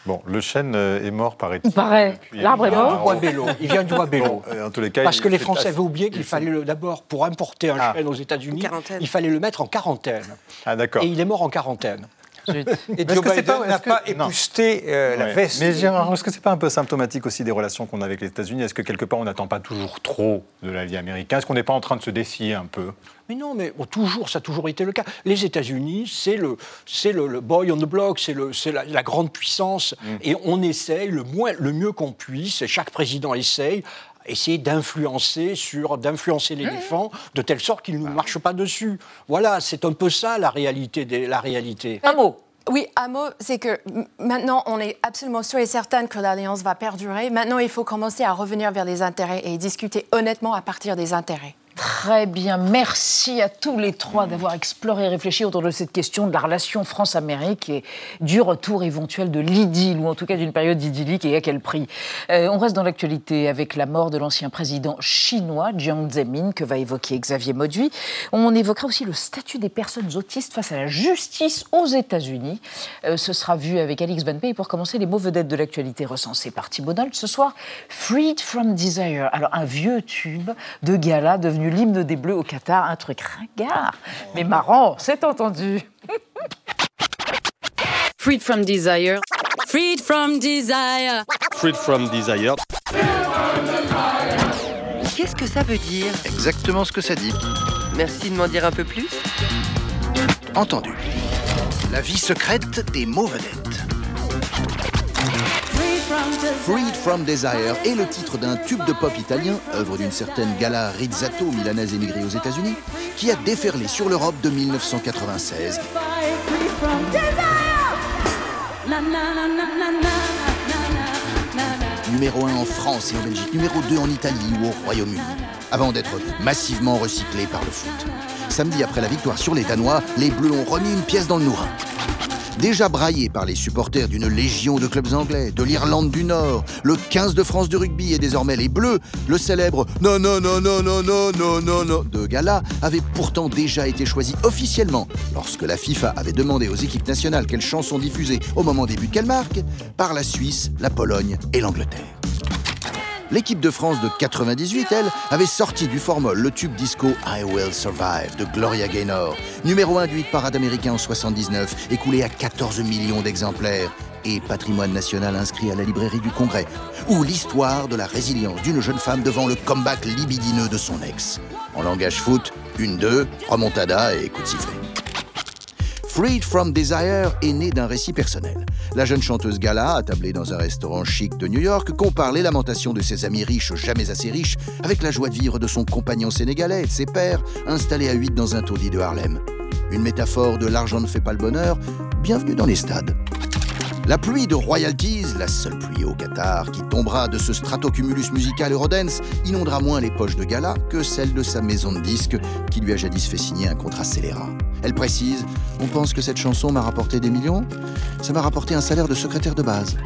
Bon, le chêne euh, est mort, paraît-il. Il paraît. L'arbre est mort. Il vient du bois Bello. en tous les cas, Parce que les Français avaient oublié qu'il fallait d'abord, pour importer un ah. chêne aux États-Unis, il fallait le mettre en quarantaine. Ah, d'accord. Et il est mort en quarantaine. Et Joe Biden n'a pas, épousté euh, la veste. Mais Gérard, est-ce que c'est pas un peu symptomatique aussi des relations qu'on a avec les États-Unis? Est-ce que quelque part on n'attend pas toujours trop de la vie américaine? Est-ce qu'on n'est pas en train de se défier un peu? Mais non, mais toujours, ça a toujours été le cas. Les États-Unis, c'est le, c'est le, boy on the block, c'est, le, c'est la, grande puissance, mm. et on essaye le, moins, le mieux qu'on puisse, et chaque président essaye, essayer d'influencer sur d'influencer l'éléphant de telle sorte qu'il ne marche pas dessus. Voilà, c'est un peu ça la réalité. Des, la réalité. Un mot. Oui, un mot, c'est que maintenant, on est absolument sûr et certain que l'alliance va perdurer. Maintenant, il faut commencer à revenir vers les intérêts et discuter honnêtement à partir des intérêts. Très bien, merci à tous les trois d'avoir exploré et réfléchi autour de cette question de la relation France-Amérique et du retour éventuel de l'idylle, ou en tout cas d'une période idyllique et à quel prix. Euh, on reste dans l'actualité avec la mort de l'ancien président chinois Jiang Zemin que va évoquer Xavier Mauduit. On évoquera aussi le statut des personnes autistes face à la justice aux États-Unis. Euh, ce sera vu avec Alix Van. Pour commencer, les mots vedettes de l'actualité recensés par Thibault ce soir. Freed from Desire. Alors, un vieux tube de gala devenu l'hymne des Bleus au Qatar, un truc ringard, mais marrant, c'est entendu. Freed from desire. Freed from desire. Freed from desire. Qu'est-ce que ça veut dire Exactement ce que ça dit. Merci de m'en dire un peu plus. Entendu. La vie secrète des mots vedettes. Freed from Desire est le titre d'un tube de pop italien, œuvre d'une certaine Gala Rizzato, milanaise émigrée aux États-Unis, qui a déferlé sur l'Europe de 1996. Numéro 1 en France et en Belgique, numéro 2 en Italie ou au Royaume-Uni, avant d'être massivement recyclé par le foot. Samedi après la victoire sur les Danois, les Bleus ont remis une pièce dans le nourrin. Déjà braillé par les supporters d'une légion de clubs anglais, de l'Irlande du Nord, le 15 de France de rugby et désormais les Bleus, le célèbre non non non non non non non non de Gala avait pourtant déjà été choisi officiellement lorsque la FIFA avait demandé aux équipes nationales quelles chansons diffuser au moment des buts qu'elles marquent par la Suisse, la Pologne et l'Angleterre. L'équipe de France de 98, elle, avait sorti du formol le tube disco I Will Survive de Gloria Gaynor, numéro 1 du hit parade américain en 79, écoulé à 14 millions d'exemplaires. et patrimoine national inscrit à la librairie du Congrès, ou l'histoire de la résilience d'une jeune femme devant le comeback libidineux de son ex. En langage foot, une, deux, remontada et coup de sifflet. Freed from Desire est né d'un récit personnel. La jeune chanteuse Gala, attablée dans un restaurant chic de New York, compare les lamentations de ses amis riches, jamais assez riches, avec la joie de vivre de son compagnon sénégalais et de ses pères, installés à 8 dans un taudis de Harlem. Une métaphore de l'argent ne fait pas le bonheur, bienvenue dans les stades. La pluie de royalties, la seule pluie au Qatar qui tombera de ce stratocumulus musical Eurodance, inondera moins les poches de Gala que celles de sa maison de disques qui lui a jadis fait signer un contrat scélérat. Elle précise On pense que cette chanson m'a rapporté des millions Ça m'a rapporté un salaire de secrétaire de base.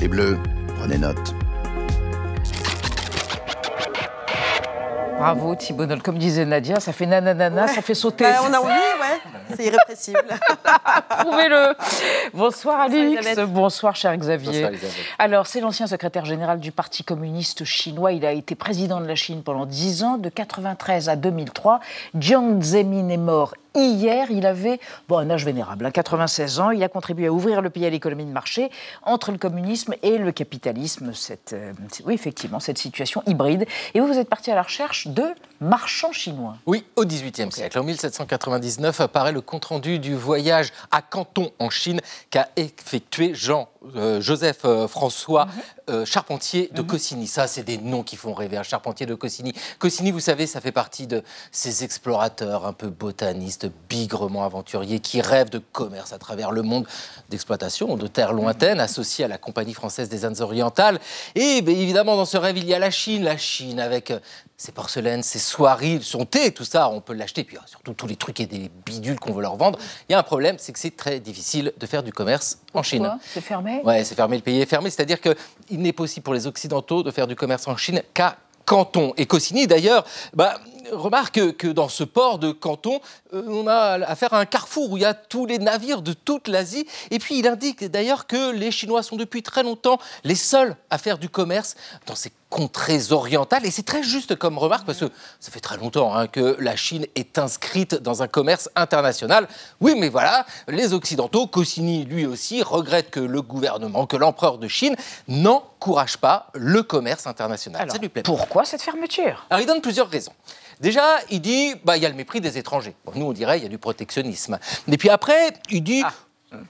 Les Bleus, prenez note. Bravo Thibault Comme disait Nadia, ça fait nananana, ça fait sauter. Bah, on a envie, ouais. C'est irrépressible. Prouvez-le. Bonsoir Alix. Bonsoir, cher Xavier. Alors, c'est l'ancien secrétaire général du Parti communiste chinois. Il a été président de la Chine pendant 10 ans, de 93 à 2003. Jiang Zemin est mort Hier, il avait bon, un âge vénérable, 96 hein, ans. Il a contribué à ouvrir le pays à l'économie de marché entre le communisme et le capitalisme. Cette, euh, oui, effectivement, cette situation hybride. Et vous, vous êtes parti à la recherche de marchands chinois. Oui, au XVIIIe siècle. En 1799 apparaît le compte-rendu du voyage à Canton en Chine qu'a effectué Jean euh, Joseph euh, François mhm. euh, Charpentier de mhm. Cossini. Ça, c'est des noms qui font rêver. Un Charpentier de Cossini. Cossini, vous savez, ça fait partie de ces explorateurs un peu botanistes, bigrement aventuriers, qui rêvent de commerce à travers le monde, d'exploitation de terres lointaines, associés à la Compagnie française des Indes orientales. Et ben, évidemment, dans ce rêve, il y a la Chine. La Chine avec ses porcelaines, ses soieries, son thé, tout ça, on peut l'acheter. Puis surtout tous les trucs et des bidules qu'on veut leur vendre. Il y a un problème, c'est que c'est très difficile de faire du commerce en Chine. C'est fermé Ouais, c'est fermé, le pays est fermé. C'est-à-dire qu'il n'est possible pour les Occidentaux de faire du commerce en Chine qu'à Canton. Et Cossini, d'ailleurs, bah, remarque que dans ce port de Canton, euh, on a affaire à un carrefour où il y a tous les navires de toute l'Asie. Et puis il indique d'ailleurs que les Chinois sont depuis très longtemps les seuls à faire du commerce dans ces contrées orientales. Et c'est très juste comme remarque parce que ça fait très longtemps hein, que la Chine est inscrite dans un commerce international. Oui, mais voilà, les Occidentaux, Cossini lui aussi, regrettent que le gouvernement, que l'empereur de Chine n'encourage pas le commerce international. ça lui plaît. Pourquoi cette fermeture? Alors il donne plusieurs raisons. Déjà, il dit, bah, il y a le mépris des étrangers. nous, on dirait, il y a du protectionnisme. Et puis après, il dit, ah.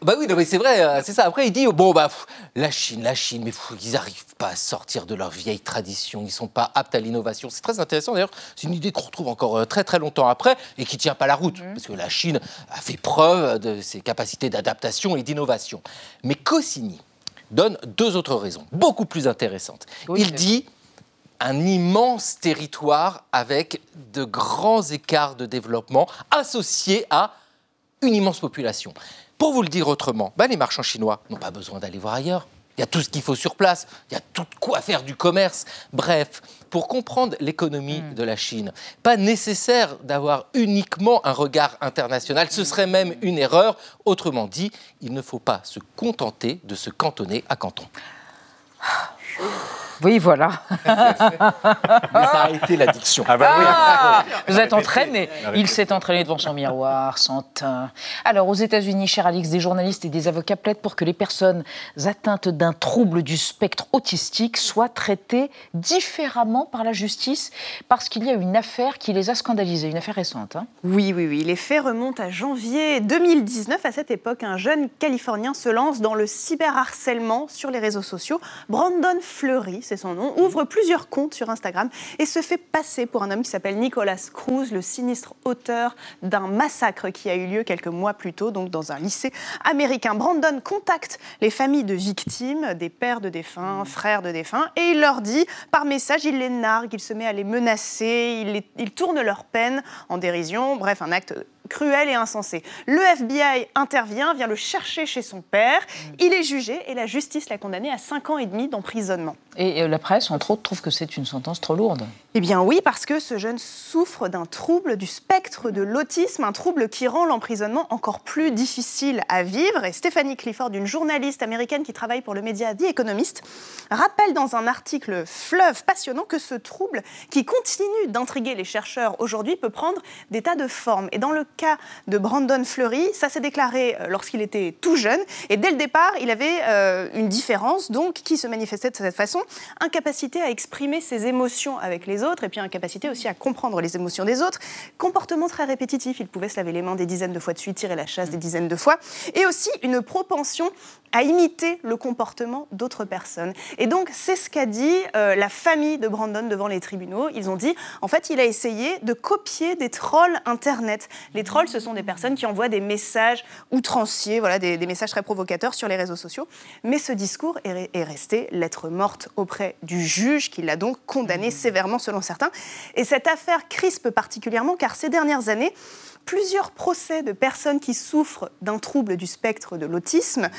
Bah oui, mais c'est vrai, euh, c'est ça. Après, il dit bon bah la Chine, la Chine, mais ils n'arrivent pas à sortir de leur vieille tradition. Ils sont pas aptes à l'innovation. C'est très intéressant d'ailleurs. C'est une idée qu'on retrouve encore euh, très très longtemps après et qui tient pas la route mhm. parce que la Chine a fait preuve de ses capacités d'adaptation et d'innovation. Mais Cossini donne deux autres raisons, beaucoup plus intéressantes. il dit un immense territoire avec de grands écarts de développement associés à une immense population. Pour vous le dire autrement, ben les marchands chinois n'ont pas besoin d'aller voir ailleurs. Il y a tout ce qu'il faut sur place, il y a tout quoi faire du commerce. Bref, pour comprendre l'économie hmm. de la Chine, pas nécessaire d'avoir uniquement un regard international, ce serait même une erreur. Autrement dit, il ne faut pas se contenter de se cantonner à Canton. Oui, voilà. Mais ça a été l'addiction. Ah bah oui. Ah, vous êtes entraîné. Il s'est entraîné devant son miroir, sans teint. Alors, aux États-Unis, cher Alix, des journalistes et des avocats plaident pour que les personnes atteintes d'un trouble du spectre autistique soient traitées différemment par la justice parce qu'il y a une affaire qui les a scandalisées, une affaire récente. Hein. Oui, oui, oui. Les faits remontent à janvier 2019. À cette époque, un jeune Californien se lance dans le cyberharcèlement sur les réseaux sociaux. Brandon Fleury, c'est son nom, ouvre plusieurs comptes sur Instagram et se fait passer pour un homme qui s'appelle Nicolas Cruz, le sinistre auteur d'un massacre qui a eu lieu quelques mois plus tôt, donc dans un lycée américain. Brandon contacte les familles de victimes, des pères de défunts, frères de défunts, et il leur dit, par message, il les nargue, il se met à les menacer, il, il tourne leur peine en dérision, bref, un acte cruel et insensé. Le FBI intervient, vient le chercher chez son père. Il est jugé et la justice l'a condamné à 5 ans et demi d'emprisonnement. Et la presse, entre autres, trouve que c'est une sentence trop lourde. Eh bien oui, parce que ce jeune souffre d'un trouble du spectre de l'autisme, un trouble qui rend l'emprisonnement encore plus difficile à vivre. Et Stéphanie Clifford, une journaliste américaine qui travaille pour le média The Economist, rappelle dans un article fleuve passionnant que ce trouble, qui continue d'intriguer les chercheurs aujourd'hui, peut prendre des tas de formes. Et dans le cas de Brandon Fleury. Ça s'est déclaré euh, lorsqu'il était tout jeune. Et dès le départ, il avait euh, une différence donc qui se manifestait de cette façon. Incapacité à exprimer ses émotions avec les autres et puis incapacité aussi à comprendre les émotions des autres. Comportement très répétitif. Il pouvait se laver les mains des dizaines de fois de suite, tirer la chasse des dizaines de fois. Et aussi une propension à imiter le comportement d'autres personnes. Et donc, c'est ce qu'a dit euh, la famille de Brandon devant les tribunaux. Ils ont dit, en fait, il a essayé de copier des trolls Internet. Trolls, ce sont des personnes qui envoient des messages outranciers, voilà, des, messages très provocateurs sur les réseaux sociaux. Mais ce discours est, est resté lettre morte auprès du juge, qui l'a donc condamné sévèrement, selon certains. Et cette affaire crispe particulièrement, car ces dernières années, plusieurs procès de personnes qui souffrent d'un trouble du spectre de l'autisme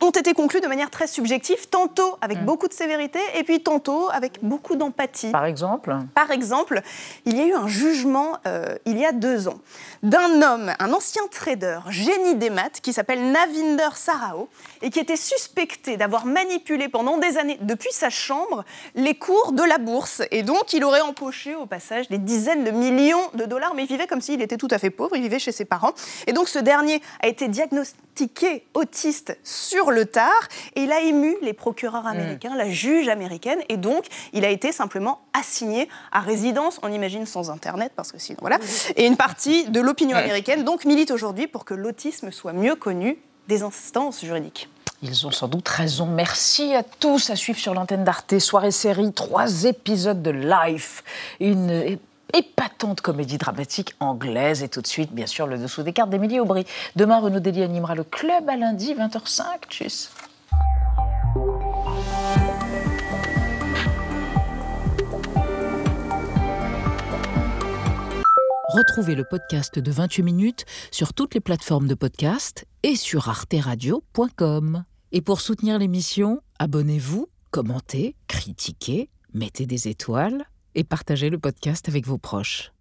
ont été conclus de manière très subjective, tantôt avec mm. beaucoup de sévérité et puis tantôt avec beaucoup d'empathie. Par exemple Par exemple, il y a eu un jugement euh, il y a deux ans d'un homme, un ancien trader, génie des maths, qui s'appelle Navinder Sarao et qui était suspecté d'avoir manipulé pendant des années, depuis sa chambre, les cours de la bourse. Et donc, il aurait empoché au passage des dizaines de millions de dollars, mais il vivait comme s'il était tout à fait pauvre, il vivait chez ses parents. Et donc, ce dernier a été diagnostiqué autiste sur le tard et il a ému les procureurs mm. américains, la juge américaine et donc il a été simplement assigné à résidence, on imagine sans Internet parce que sinon voilà. Et une partie de l'opinion américaine donc milite aujourd'hui pour que l'autisme soit mieux connu des instances juridiques. Ils ont sans doute raison. Merci à tous à suivre sur l'antenne d'Arte. Soirée série, trois épisodes de Life. Une épatante comédie dramatique anglaise. Et tout de suite, bien sûr, le dessous des cartes d'Émilie Aubry. Demain, Renaud Dely animera le club à lundi, 20h05. Tchuss. Retrouvez le podcast de 28 minutes sur toutes les plateformes de podcast et sur arteradio.com. Et pour soutenir l'émission, abonnez-vous, commentez, critiquez, mettez des étoiles et partagez le podcast avec vos proches.